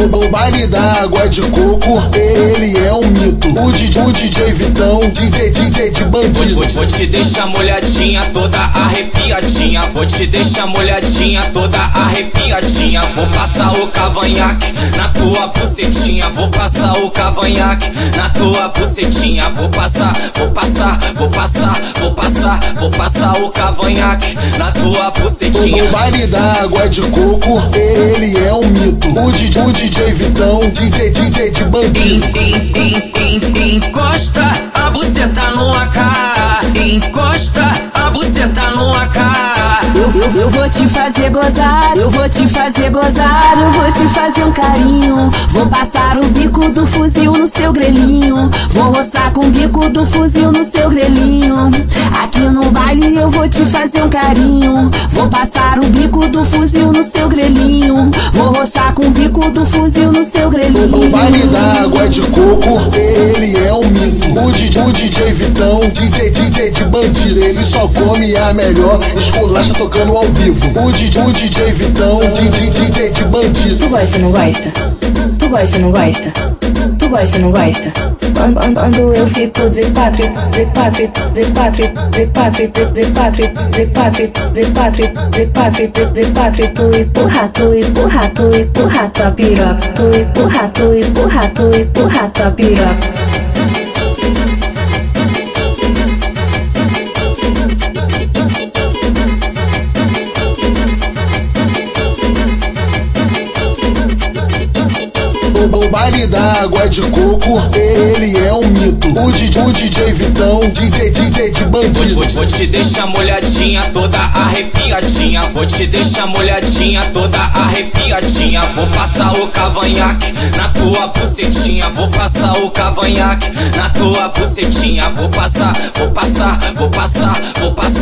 O baile da água de coco, ele é um mito. O DJ, o DJ Vitão, DJ, DJ de bandido. Vou, vou te deixar molhadinha, toda arrepiadinha. Vou te deixar molhadinha, toda arrepiadinha. Vou passar o cavanhaque na tua bucetinha. Vou passar o cavanhaque na tua bucetinha. Vou passar, vou passar, vou passar, vou passar, vou passar o cavanhaque na tua bucetinha. O baile da água de coco, ele é um mito. O DJ, o DJ Vitão, DJ, DJ de bandido. En- en- en- Encosta a buceta no AK. Encosta a buceta no AK. Eu, eu, eu vou te fazer gozar, eu vou te fazer gozar, eu vou te fazer um carinho. Vou passar o bico do fuzil no seu grelhinho. Vou roçar com o bico do fuzil no seu grelhinho. Aqui no baile eu vou te fazer um carinho. Vou passar o bico do fuzil no seu grelhinho. Vou roçar com o bico do fuzil no seu O grelhinho. baile da água de coco, ele é um mito. O DJ, o DJ Vitão, DJ, DJ de bandido. Ele só come a melhor esculacha tocando ao vivo. O DJ, o DJ Vitão, DJ, DJ de bandido. Tu gosta, não gosta? Tu gosta, não gosta? Tu gosta, não gosta? Quando, quando- quando eu fico de quatro, de quatro, de quatro, de quatro, de quatro, de quatro, de quatro, de quatro, de quatro, tu empurra, tu empurra, tu empurra tua piroca, tu empurra, tu empurra, tu empurra tua piroca. O, o baile da água de coco, ele é um mito. O DJ, o DJ Vitão, DJ, DJ de bandido. Vou, vou te deixar molhadinha, toda arrepiadinha. Vou te deixar molhadinha, toda arrepiadinha. Vou passar o cavanhaque na tua bucetinha. Vou passar o cavanhaque na tua bucetinha. Vou passar, vou passar,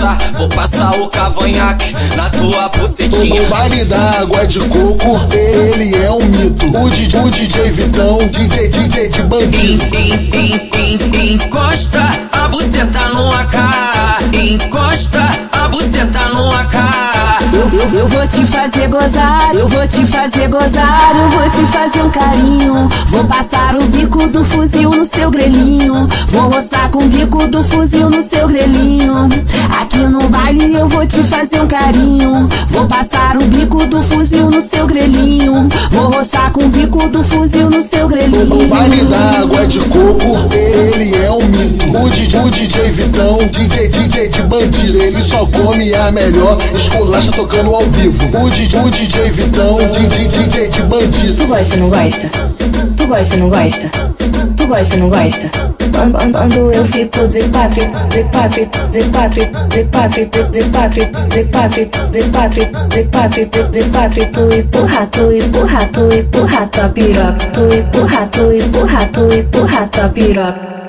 vou passar, vou passar o cavanhaque na tua bucetinha. O baile da água de coco, ele é um mito. O DJ, o DJ Vitão, DJ, DJ de bandido. En- en- en- Encosta a buceta no AK. Encosta a buceta no AK. Eu, eu, eu vou te fazer gozar, eu vou te fazer gozar, eu vou te fazer um carinho. Vou passar o bico do fuzil no seu grelhinho. Vou roçar com o bico do fuzil no seu grelhinho. Aqui no baile eu vou te fazer um carinho. Vou passar o bico do fuzil no seu grelhinho. Vou roçar com o bico do fuzil no seu O grelhinho. baile da água de coco, ele é um mito. O DJ, o DJ Vitão, DJ, DJ de bandido. Ele só come a melhor esculacha tocando ao vivo. O DJ, o DJ Vitão, DJ, DJ de bandido. Tu gosta, não gosta? Tu gosta, não gosta? Tu gosta, não gosta? Quando, quando- quando eu fico de quatro, de quatro, de quatro, de quatro, de quatro, de quatro, de quatro, de quatro, de quatro, tu empurra, tu empurra, tu empurra tua piroca, tu empurra, tu empurra, tu empurra tua piroca.